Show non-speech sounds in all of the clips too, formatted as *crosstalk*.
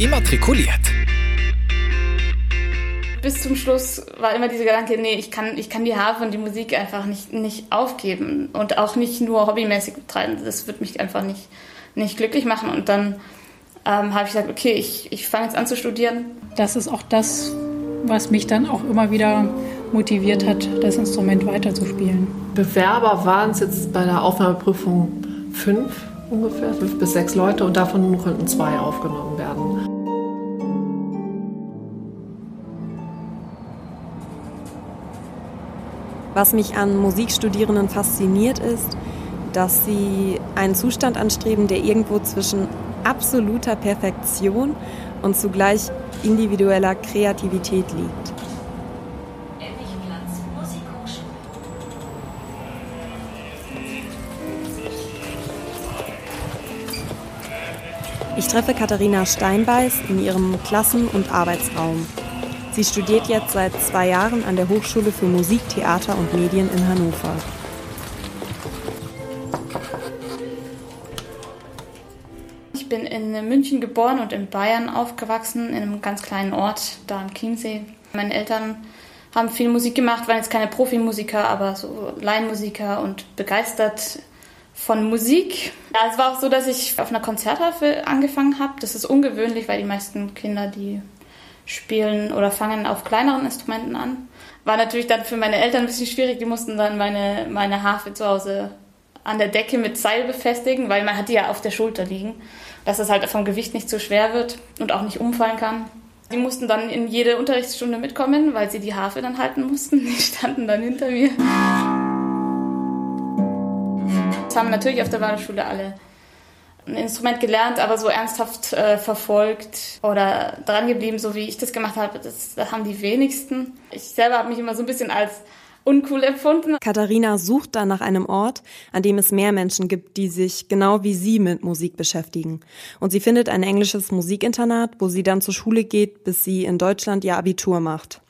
immatrikuliert. Bis zum Schluss war immer dieser Gedanke, nee, ich kann, ich kann die Harfe und die Musik einfach nicht, nicht aufgeben und auch nicht nur hobbymäßig betreiben. Das wird mich einfach nicht, nicht glücklich machen. Und dann ähm, habe ich gesagt, okay, ich, ich fange jetzt an zu studieren. Das ist auch das, was mich dann auch immer wieder motiviert hat, das Instrument weiterzuspielen. Bewerber waren es jetzt bei der Aufnahmeprüfung fünf ungefähr, fünf bis sechs Leute und davon konnten zwei aufgenommen werden. Was mich an Musikstudierenden fasziniert ist, dass sie einen Zustand anstreben, der irgendwo zwischen absoluter Perfektion und zugleich individueller Kreativität liegt. Ich treffe Katharina Steinbeiß in ihrem Klassen- und Arbeitsraum. Sie studiert jetzt seit zwei Jahren an der Hochschule für Musik, Theater und Medien in Hannover. Ich bin in München geboren und in Bayern aufgewachsen, in einem ganz kleinen Ort, da am Chiemsee. Meine Eltern haben viel Musik gemacht, waren jetzt keine Profimusiker, aber so Laienmusiker und begeistert von Musik. Ja, es war auch so, dass ich auf einer Konzerthafe angefangen habe. Das ist ungewöhnlich, weil die meisten Kinder, die spielen oder fangen auf kleineren Instrumenten an. War natürlich dann für meine Eltern ein bisschen schwierig. Die mussten dann meine, meine Harfe zu Hause an der Decke mit Seil befestigen, weil man hat die ja auf der Schulter liegen, dass es halt vom Gewicht nicht zu schwer wird und auch nicht umfallen kann. Die mussten dann in jede Unterrichtsstunde mitkommen, weil sie die Harfe dann halten mussten. *laughs* Die standen dann hinter mir. Das haben natürlich auf der Waldorfschule alle ein Instrument gelernt, aber so ernsthaft äh, verfolgt oder dran geblieben, so wie ich das gemacht habe, das, das haben die wenigsten. Ich selber habe mich immer so ein bisschen als uncool empfunden. Katharina sucht dann nach einem Ort, an dem es mehr Menschen gibt, die sich genau wie sie mit Musik beschäftigen. Und sie findet ein englisches Musikinternat, wo sie dann zur Schule geht, bis sie in Deutschland ihr Abitur macht.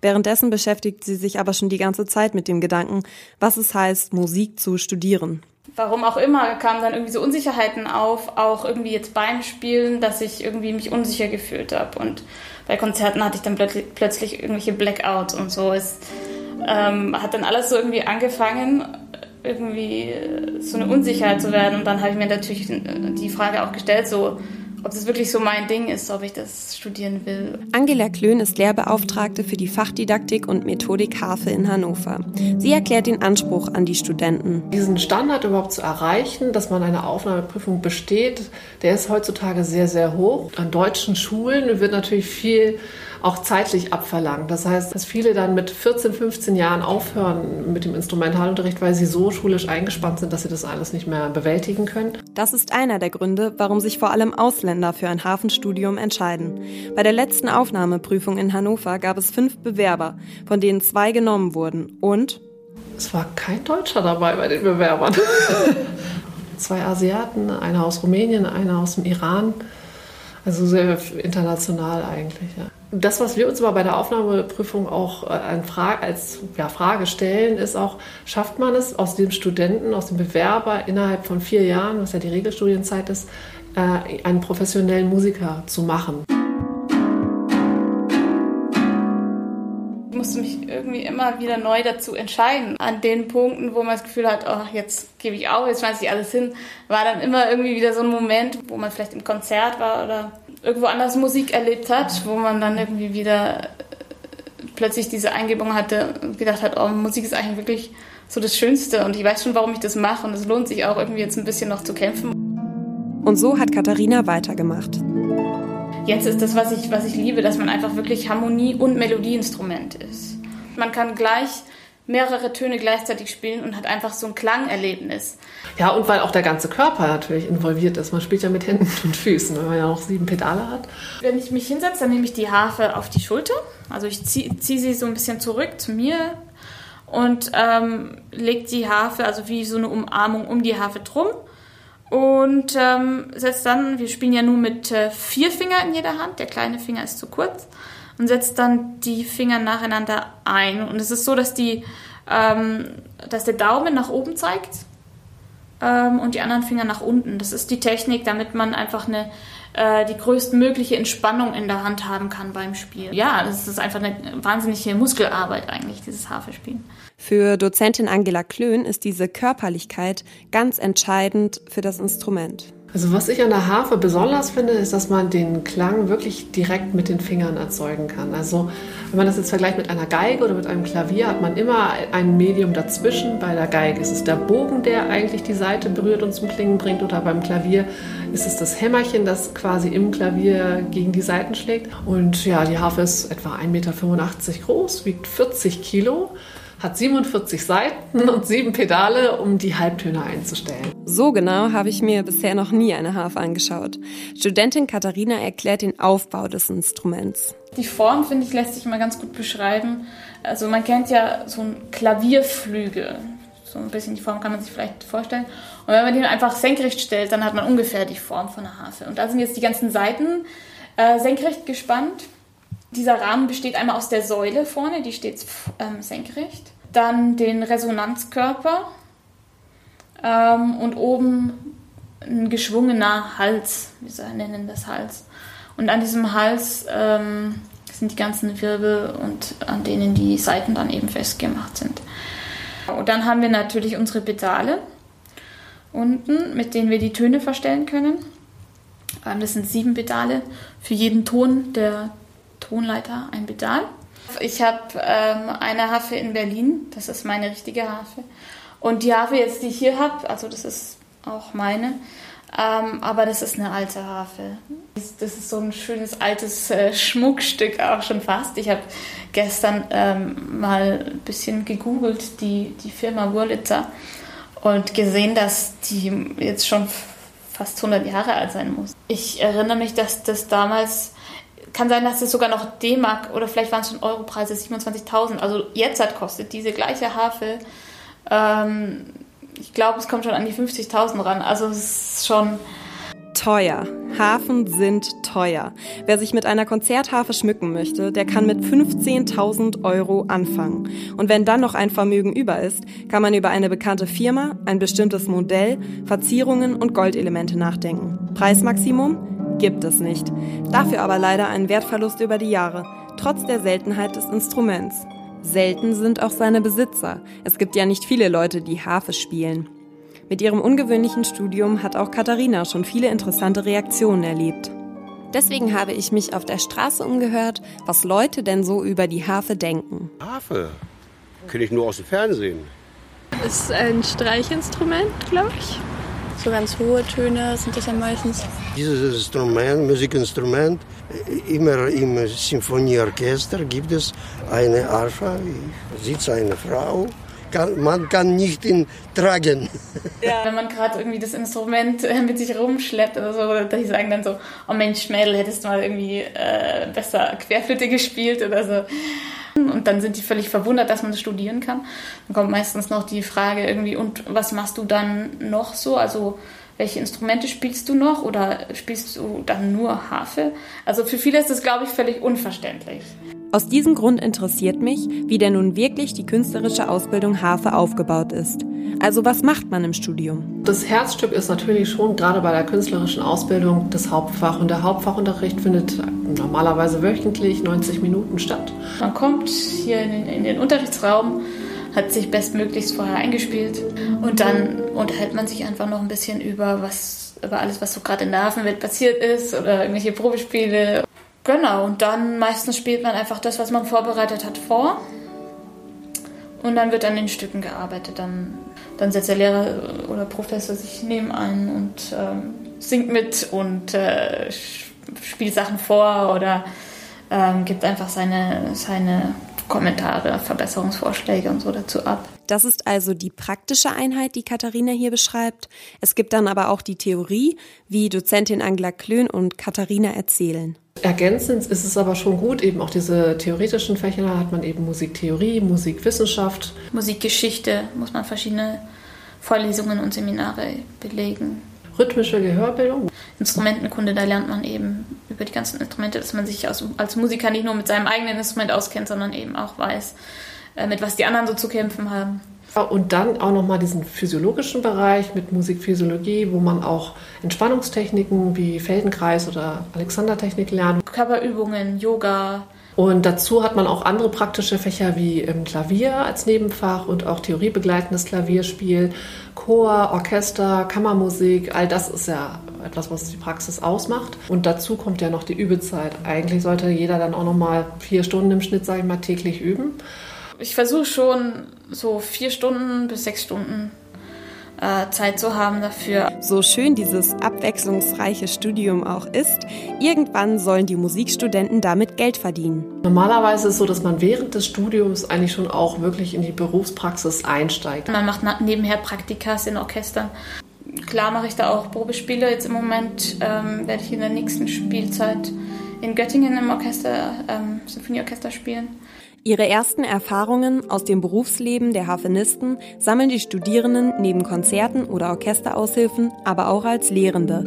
Währenddessen beschäftigt sie sich aber schon die ganze Zeit mit dem Gedanken, was es heißt, Musik zu studieren warum auch immer, kamen dann irgendwie so Unsicherheiten auf, auch irgendwie jetzt beim Spielen, dass ich irgendwie mich unsicher gefühlt habe. Und bei Konzerten hatte ich dann plötzlich, irgendwelche Blackouts und so. Es ähm, hat dann alles so irgendwie angefangen, irgendwie so eine Unsicherheit zu werden. Und dann habe ich mir natürlich die Frage auch gestellt, so, ob das wirklich so mein Ding ist, ob ich das studieren will. Angela Klön ist Lehrbeauftragte für die Fachdidaktik und Methodik Harfe in Hannover. Sie erklärt den Anspruch an die Studenten. Diesen Standard überhaupt zu erreichen, dass man eine Aufnahmeprüfung besteht, der ist heutzutage sehr, sehr hoch. An deutschen Schulen wird natürlich viel auch zeitlich abverlangt. Das heißt, dass viele dann mit 14, 15 Jahren aufhören mit dem Instrumentalunterricht, weil sie so schulisch eingespannt sind, dass sie das alles nicht mehr bewältigen können. Das ist einer der Gründe, warum sich vor allem Ausländer für ein Hafenstudium entscheiden. Bei der letzten Aufnahmeprüfung in Hannover gab es fünf Bewerber, von denen zwei genommen wurden. Und? Es war kein Deutscher dabei bei den Bewerbern. *laughs* zwei Asiaten, einer aus Rumänien, einer aus dem Iran. Also sehr international eigentlich. Ja. Das, was wir uns aber bei der Aufnahmeprüfung auch äh, Frage, als ja, Frage stellen, ist auch, schafft man es aus dem Studenten, aus dem Bewerber innerhalb von vier Jahren, was ja die Regelstudienzeit ist, äh, einen professionellen Musiker zu machen? Ich musste mich irgendwie immer wieder neu dazu entscheiden. An den Punkten, wo man das Gefühl hat, oh, jetzt gebe ich auf, jetzt schmeiße ich alles hin, war dann immer irgendwie wieder so ein Moment, wo man vielleicht im Konzert war oder irgendwo anders Musik erlebt hat, wo man dann irgendwie wieder äh, plötzlich diese Eingebung hatte und gedacht hat, oh, Musik ist eigentlich wirklich so das Schönste und ich weiß schon, warum ich das mache und es lohnt sich auch irgendwie jetzt ein bisschen noch zu kämpfen. Und so hat Katharina weitergemacht. Jetzt ist das, was ich, was ich liebe, dass man einfach wirklich Harmonie- und Melodieinstrument ist. Man kann gleich mehrere Töne gleichzeitig spielen und hat einfach so ein Klangerlebnis. Ja, und weil auch der ganze Körper natürlich involviert ist. Man spielt ja mit Händen und Füßen, weil man ja auch sieben Pedale hat. Wenn ich mich hinsetze, dann nehme ich die Harfe auf die Schulter. Also ich ziehe zieh sie so ein bisschen zurück zu mir und ähm, lege die Harfe, also wie so eine Umarmung um die Harfe drum. Und ähm, setzt dann, wir spielen ja nur mit äh, vier Fingern in jeder Hand, der kleine Finger ist zu kurz und setzt dann die Finger nacheinander ein. Und es ist so, dass, die, ähm, dass der Daumen nach oben zeigt ähm, und die anderen Finger nach unten. Das ist die Technik, damit man einfach eine äh, die größtmögliche Entspannung in der Hand haben kann beim Spiel. Ja, das ist einfach eine wahnsinnige Muskelarbeit eigentlich, dieses Harfespielen. Für Dozentin Angela Klön ist diese Körperlichkeit ganz entscheidend für das Instrument. Also was ich an der Harfe besonders finde, ist, dass man den Klang wirklich direkt mit den Fingern erzeugen kann. Also wenn man das jetzt vergleicht mit einer Geige oder mit einem Klavier, hat man immer ein Medium dazwischen. Bei der Geige ist es der Bogen, der eigentlich die Seite berührt und zum Klingen bringt. Oder beim Klavier ist es das Hämmerchen, das quasi im Klavier gegen die Seiten schlägt. Und ja, die Harfe ist etwa 1,85 Meter groß, wiegt 40 Kilo hat 47 Seiten und sieben Pedale, um die Halbtöne einzustellen. So genau habe ich mir bisher noch nie eine Harfe angeschaut. Studentin Katharina erklärt den Aufbau des Instruments. Die Form, finde ich, lässt sich mal ganz gut beschreiben. Also man kennt ja so einen Klavierflügel. So ein bisschen die Form kann man sich vielleicht vorstellen. Und wenn man den einfach senkrecht stellt, dann hat man ungefähr die Form von einer Harfe. Und da sind jetzt die ganzen Seiten äh, senkrecht gespannt. Dieser Rahmen besteht einmal aus der Säule vorne, die steht ähm, senkrecht, dann den Resonanzkörper ähm, und oben ein geschwungener Hals, wir nennen das Hals. Und an diesem Hals ähm, sind die ganzen Wirbel und an denen die Seiten dann eben festgemacht sind. Und dann haben wir natürlich unsere Pedale unten, mit denen wir die Töne verstellen können. Ähm, das sind sieben Pedale für jeden Ton der Tonleiter ein Pedal. Ich habe ähm, eine Harfe in Berlin, das ist meine richtige Harfe. Und die Harfe jetzt, die ich hier habe, also das ist auch meine, ähm, aber das ist eine alte Harfe. Das ist so ein schönes altes äh, Schmuckstück auch schon fast. Ich habe gestern ähm, mal ein bisschen gegoogelt, die, die Firma Wurlitzer, und gesehen, dass die jetzt schon fast 100 Jahre alt sein muss. Ich erinnere mich, dass das damals kann sein, dass es sogar noch D-Mark oder vielleicht waren es schon Europreise 27.000. Also jetzt hat kostet diese gleiche Harfe, ähm, ich glaube, es kommt schon an die 50.000 ran. Also es ist schon teuer. Hafen sind teuer. Wer sich mit einer Konzertharfe schmücken möchte, der kann mit 15.000 Euro anfangen. Und wenn dann noch ein Vermögen über ist, kann man über eine bekannte Firma, ein bestimmtes Modell, Verzierungen und Goldelemente nachdenken. Preismaximum gibt es nicht. Dafür aber leider einen Wertverlust über die Jahre, trotz der Seltenheit des Instruments. Selten sind auch seine Besitzer. Es gibt ja nicht viele Leute, die Harfe spielen. Mit ihrem ungewöhnlichen Studium hat auch Katharina schon viele interessante Reaktionen erlebt. Deswegen habe ich mich auf der Straße umgehört, was Leute denn so über die Harfe denken. Harfe? Kenne ich nur aus dem Fernsehen. Ist ein Streichinstrument, glaube ich. So ganz hohe Töne sind das ja meistens. Dieses Instrument, Musikinstrument, immer im Symphonieorchester gibt es eine Arfa, sitzt eine Frau. man kann nicht ihn tragen. Ja, wenn man gerade irgendwie das Instrument äh, mit sich rumschleppt oder so, die sagen dann so, oh Mensch, Mädel, hättest du mal irgendwie äh, besser Querflöte gespielt oder so. Und dann sind die völlig verwundert, dass man das studieren kann. Dann kommt meistens noch die Frage irgendwie, und was machst du dann noch so? Also welche Instrumente spielst du noch oder spielst du dann nur Harfe? Also für viele ist das, glaube ich, völlig unverständlich. Aus diesem Grund interessiert mich, wie denn nun wirklich die künstlerische Ausbildung Harfe aufgebaut ist. Also was macht man im Studium? Das Herzstück ist natürlich schon gerade bei der künstlerischen Ausbildung das Hauptfach. Und der Hauptfachunterricht findet normalerweise wöchentlich 90 Minuten statt. Man kommt hier in den, in den Unterrichtsraum, hat sich bestmöglichst vorher eingespielt und dann unterhält man sich einfach noch ein bisschen über was über alles, was so gerade in der Hafenwelt passiert ist oder irgendwelche Probespiele. Genau, und dann meistens spielt man einfach das, was man vorbereitet hat, vor. Und dann wird an den Stücken gearbeitet. Dann, dann setzt der Lehrer oder Professor sich neben ein und ähm, singt mit und äh, spielt Sachen vor oder ähm, gibt einfach seine, seine Kommentare, Verbesserungsvorschläge und so dazu ab. Das ist also die praktische Einheit, die Katharina hier beschreibt. Es gibt dann aber auch die Theorie, wie Dozentin Angela Klön und Katharina erzählen. Ergänzend ist es aber schon gut, eben auch diese theoretischen Fächer, da hat man eben Musiktheorie, Musikwissenschaft. Musikgeschichte muss man verschiedene Vorlesungen und Seminare belegen. Rhythmische Gehörbildung. Instrumentenkunde, da lernt man eben über die ganzen Instrumente, dass man sich als, als Musiker nicht nur mit seinem eigenen Instrument auskennt, sondern eben auch weiß, äh, mit was die anderen so zu kämpfen haben. Und dann auch nochmal diesen physiologischen Bereich mit Musikphysiologie, wo man auch Entspannungstechniken wie Feldenkreis oder Alexandertechnik lernt. Körperübungen, Yoga. Und dazu hat man auch andere praktische Fächer wie Klavier als Nebenfach und auch theoriebegleitendes Klavierspiel, Chor, Orchester, Kammermusik. All das ist ja etwas, was die Praxis ausmacht. Und dazu kommt ja noch die Übezeit. Eigentlich sollte jeder dann auch nochmal vier Stunden im Schnitt, sage ich mal, täglich üben. Ich versuche schon so vier Stunden bis sechs Stunden äh, Zeit zu haben dafür. So schön dieses abwechslungsreiche Studium auch ist, irgendwann sollen die Musikstudenten damit Geld verdienen. Normalerweise ist es so, dass man während des Studiums eigentlich schon auch wirklich in die Berufspraxis einsteigt. Man macht nebenher Praktikas in Orchestern. Klar mache ich da auch Probespiele. Jetzt im Moment ähm, werde ich in der nächsten Spielzeit in Göttingen im Orchester, ähm, Symphonieorchester spielen. Ihre ersten Erfahrungen aus dem Berufsleben der Harfenisten sammeln die Studierenden neben Konzerten oder Orchesteraushilfen, aber auch als Lehrende.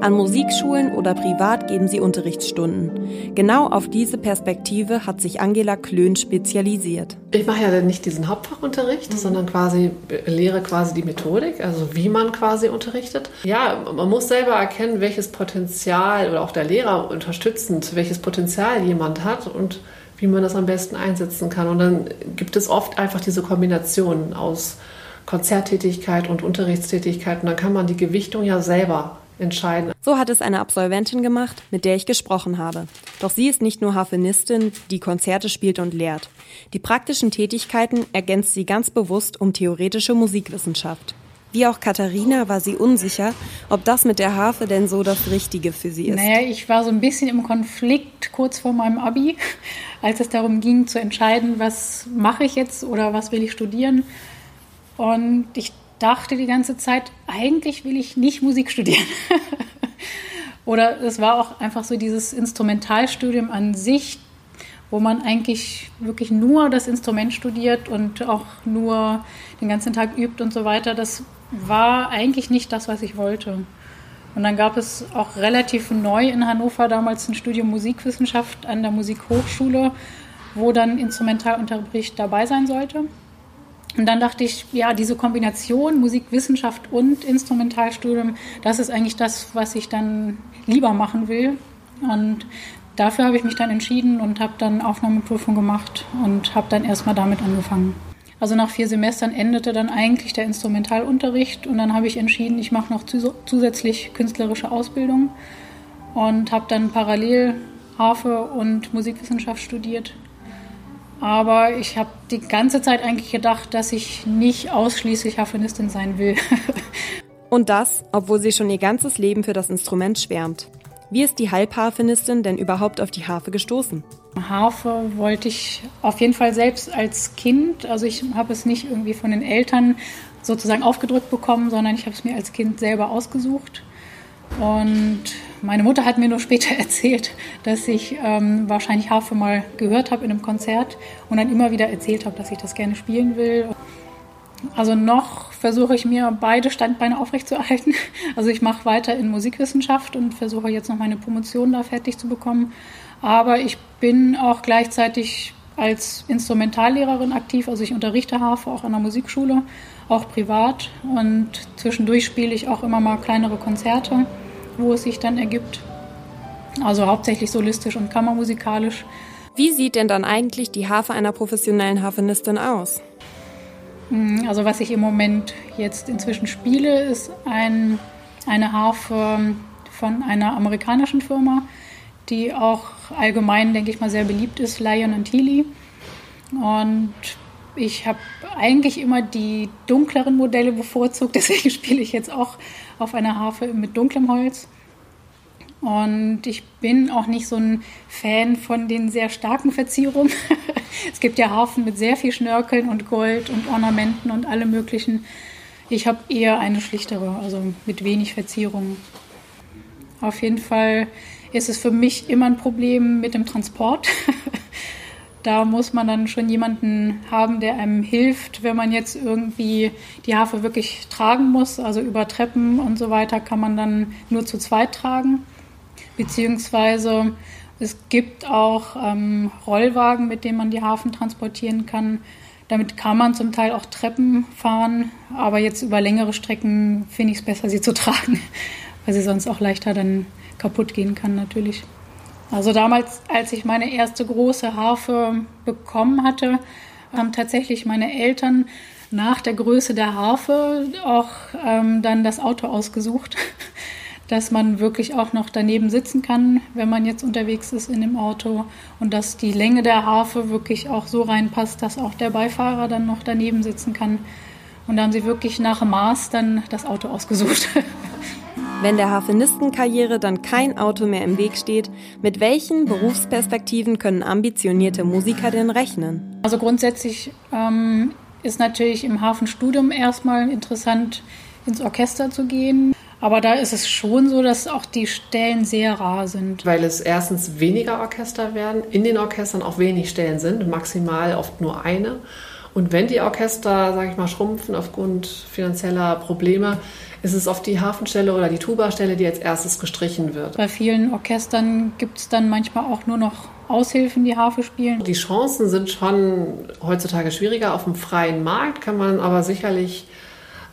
An Musikschulen oder privat geben sie Unterrichtsstunden. Genau auf diese Perspektive hat sich Angela Klön spezialisiert. Ich mache ja nicht diesen Hauptfachunterricht, mhm. sondern quasi lehre quasi die Methodik, also wie man quasi unterrichtet. Ja, man muss selber erkennen, welches Potenzial oder auch der Lehrer unterstützend, welches Potenzial jemand hat und wie man das am besten einsetzen kann. Und dann gibt es oft einfach diese Kombination aus Konzerttätigkeit und Unterrichtstätigkeit. Und dann kann man die Gewichtung ja selber entscheiden. So hat es eine Absolventin gemacht, mit der ich gesprochen habe. Doch sie ist nicht nur Harfenistin, die Konzerte spielt und lehrt. Die praktischen Tätigkeiten ergänzt sie ganz bewusst um theoretische Musikwissenschaft. Wie auch Katharina war sie unsicher, ob das mit der Harfe denn so das Richtige für sie ist. Naja, ich war so ein bisschen im Konflikt kurz vor meinem Abi, als es darum ging zu entscheiden, was mache ich jetzt oder was will ich studieren. Und ich dachte die ganze Zeit, eigentlich will ich nicht Musik studieren. *laughs* oder es war auch einfach so dieses Instrumentalstudium an sich, wo man eigentlich wirklich nur das Instrument studiert und auch nur den ganzen Tag übt und so weiter. Das war eigentlich nicht das, was ich wollte. Und dann gab es auch relativ neu in Hannover damals ein Studium Musikwissenschaft an der Musikhochschule, wo dann Instrumentalunterricht dabei sein sollte. Und dann dachte ich, ja, diese Kombination Musikwissenschaft und Instrumentalstudium, das ist eigentlich das, was ich dann lieber machen will. Und dafür habe ich mich dann entschieden und habe dann Aufnahmeprüfung gemacht und habe dann erstmal damit angefangen. Also nach vier Semestern endete dann eigentlich der Instrumentalunterricht und dann habe ich entschieden, ich mache noch zusätzlich künstlerische Ausbildung und habe dann parallel Harfe und Musikwissenschaft studiert. Aber ich habe die ganze Zeit eigentlich gedacht, dass ich nicht ausschließlich Harfenistin sein will. *laughs* und das, obwohl sie schon ihr ganzes Leben für das Instrument schwärmt. Wie ist die Halbharfenistin denn überhaupt auf die Harfe gestoßen? Harfe wollte ich auf jeden Fall selbst als Kind. Also ich habe es nicht irgendwie von den Eltern sozusagen aufgedrückt bekommen, sondern ich habe es mir als Kind selber ausgesucht. Und meine Mutter hat mir nur später *laughs* erzählt, dass ich ähm, wahrscheinlich Harfe mal gehört habe in einem Konzert und dann immer wieder erzählt habe, dass ich das gerne spielen will. Also noch versuche ich mir beide Standbeine aufrechtzuerhalten. *laughs* Also ich mache weiter in Musikwissenschaft und versuche jetzt noch meine Promotion da fertig zu bekommen. Aber ich bin auch gleichzeitig als Instrumentallehrerin aktiv. Also ich unterrichte Harfe auch an der Musikschule, auch privat. Und zwischendurch spiele ich auch immer mal kleinere Konzerte, wo es sich dann ergibt. Also hauptsächlich solistisch und kammermusikalisch. Wie sieht denn dann eigentlich die Harfe einer professionellen Harfenistin aus? Hm, also was ich im Moment jetzt inzwischen spiele, ist ein, eine Harfe von einer amerikanischen Firma, die auch allgemein, denke ich mal, sehr beliebt ist, Lion und Healy. Und ich habe eigentlich immer die dunkleren Modelle bevorzugt, *laughs* deswegen spiele ich jetzt auch auf einer Harfe mit dunklem Holz. Und ich bin auch nicht so ein Fan von den sehr starken Verzierungen. *laughs* es gibt ja Harfen mit sehr viel Schnörkeln und Gold und Ornamenten und allem möglichen. Ich habe eher eine schlichtere, also mit wenig Verzierungen. Auf jeden Fall ist es für mich immer ein Problem mit dem Transport. *laughs* da muss man dann schon jemanden haben, der einem hilft, wenn man jetzt irgendwie die Harfe wirklich tragen muss. Also über Treppen und so weiter kann man dann nur zu zweit tragen. Beziehungsweise es gibt auch ähm, Rollwagen, mit denen man die Harfen transportieren kann. Damit kann man zum Teil auch Treppen fahren, aber jetzt über längere Strecken finde ich es besser, sie zu tragen, *laughs* weil sie sonst auch leichter dann kaputt gehen kann natürlich. Also damals, als ich meine erste große Harfe bekommen hatte, haben tatsächlich meine Eltern nach der Größe der Harfe auch ähm, dann das Auto ausgesucht, dass man wirklich auch noch daneben sitzen kann, wenn man jetzt unterwegs ist in dem Auto und dass die Länge der Harfe wirklich auch so reinpasst, dass auch der Beifahrer dann noch daneben sitzen kann. Und da haben sie wirklich nach Maß dann das Auto ausgesucht. *laughs* Wenn der Harfenistenkarriere dann kein Auto mehr im Weg steht, mit welchen Berufsperspektiven können ambitionierte Musiker denn rechnen? Also grundsätzlich ähm, ist natürlich im Hafenstudium erstmal interessant, ins Orchester zu gehen. Aber da ist es schon so, dass auch die Stellen sehr rar sind. Weil es erstens weniger Orchester werden, in den Orchestern auch wenig Stellen sind, maximal oft nur eine. Und wenn die Orchester, sage ich mal, schrumpfen aufgrund finanzieller Probleme, ist es oft die Hafenstelle oder die Tuba-Stelle, die als erstes gestrichen wird. Bei vielen Orchestern gibt es dann manchmal auch nur noch Aushilfen, die Harfe spielen. Die Chancen sind schon heutzutage schwieriger. Auf dem freien Markt kann man aber sicherlich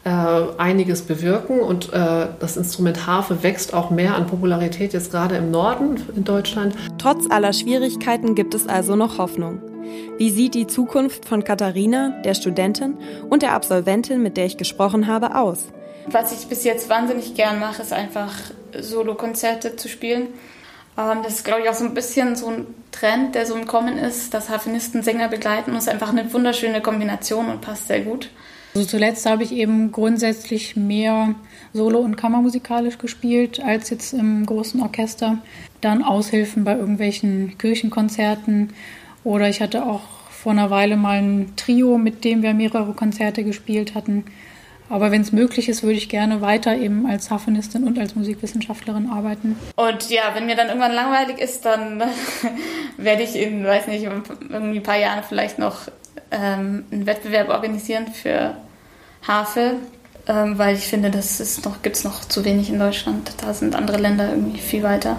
einiges bewirken und äh, das Instrument Harfe wächst auch mehr an Popularität jetzt gerade im Norden in Deutschland. Trotz aller Schwierigkeiten gibt es also noch Hoffnung. Wie sieht die Zukunft von Katharina, der Studentin und der Absolventin, mit der ich gesprochen habe, aus? Was ich bis jetzt wahnsinnig gern mache, ist einfach Solokonzerte zu spielen. Ähm, das ist, glaube ich, auch so ein bisschen so ein Trend, der so im Kommen ist, dass Harfenisten Sänger begleiten. Das ist einfach eine wunderschöne Kombination und passt sehr gut. Also zuletzt habe ich eben grundsätzlich mehr Solo- und Kammermusikalisch gespielt als jetzt im großen Orchester. Dann Aushilfen bei irgendwelchen Kirchenkonzerten oder ich hatte auch vor einer Weile mal ein Trio, mit dem wir mehrere Konzerte gespielt hatten. Aber wenn es möglich ist, würde ich gerne weiter eben als Harfenistin und als Musikwissenschaftlerin arbeiten. Und ja, wenn mir dann irgendwann langweilig ist, dann *laughs* werde ich in, weiß nicht, irgendwie ein paar Jahren vielleicht noch ähm, einen Wettbewerb organisieren für Harfe, ähm, weil ich finde, das noch, gibt es noch zu wenig in Deutschland. Da sind andere Länder irgendwie viel weiter.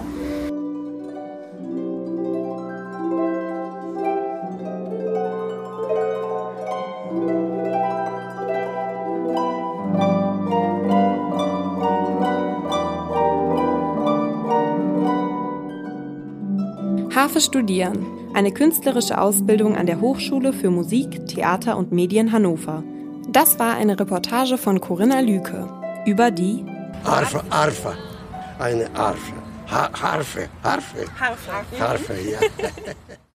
Harfe studieren. Eine künstlerische Ausbildung an der Hochschule für Musik, Theater und Medien Hannover. Das war eine Reportage von Corinna Lüke über die Harfe, Harfe, eine Harfe. Ha Harfe, Harfe. Harfe, Harfe, ja. *laughs*